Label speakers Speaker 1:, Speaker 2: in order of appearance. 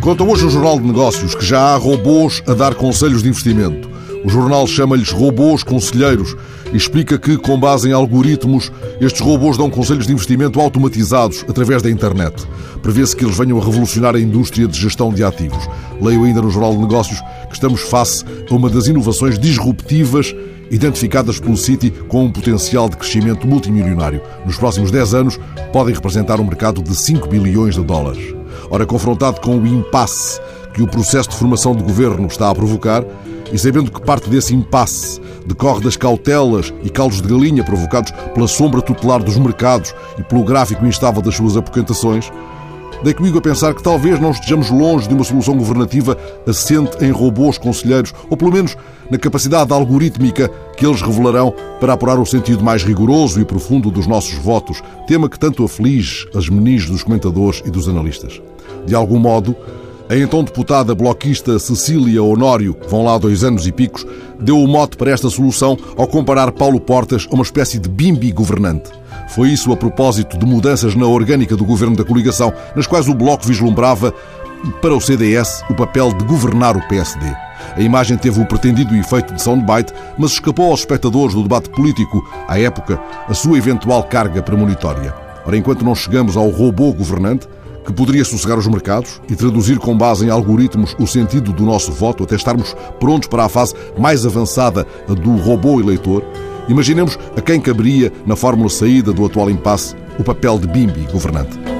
Speaker 1: Conta hoje o Jornal de Negócios que já há robôs a dar conselhos de investimento. O jornal chama-lhes robôs conselheiros e explica que, com base em algoritmos, estes robôs dão conselhos de investimento automatizados através da internet. Prevê-se que eles venham a revolucionar a indústria de gestão de ativos. Leio ainda no Jornal de Negócios que estamos face a uma das inovações disruptivas identificadas pelo City com um potencial de crescimento multimilionário. Nos próximos 10 anos, podem representar um mercado de 5 bilhões de dólares. Ora, confrontado com o impasse que o processo de formação de governo está a provocar, e sabendo que parte desse impasse decorre das cautelas e caldos de galinha provocados pela sombra tutelar dos mercados e pelo gráfico instável das suas apoquentações, dei comigo a pensar que talvez não estejamos longe de uma solução governativa assente em robôs conselheiros, ou pelo menos na capacidade algorítmica que eles revelarão para apurar o sentido mais rigoroso e profundo dos nossos votos, tema que tanto aflige as menis dos comentadores e dos analistas. De algum modo, a então deputada bloquista Cecília Honório, vão lá dois anos e picos, deu o mote para esta solução ao comparar Paulo Portas a uma espécie de bimbi governante. Foi isso a propósito de mudanças na orgânica do governo da coligação, nas quais o Bloco vislumbrava para o CDS o papel de governar o PSD. A imagem teve o pretendido efeito de soundbite, mas escapou aos espectadores do debate político, à época, a sua eventual carga premonitória. Ora, enquanto não chegamos ao robô governante, que poderia sossegar os mercados e traduzir com base em algoritmos o sentido do nosso voto até estarmos prontos para a fase mais avançada do robô eleitor, imaginemos a quem caberia, na fórmula saída do atual impasse, o papel de Bimbi governante.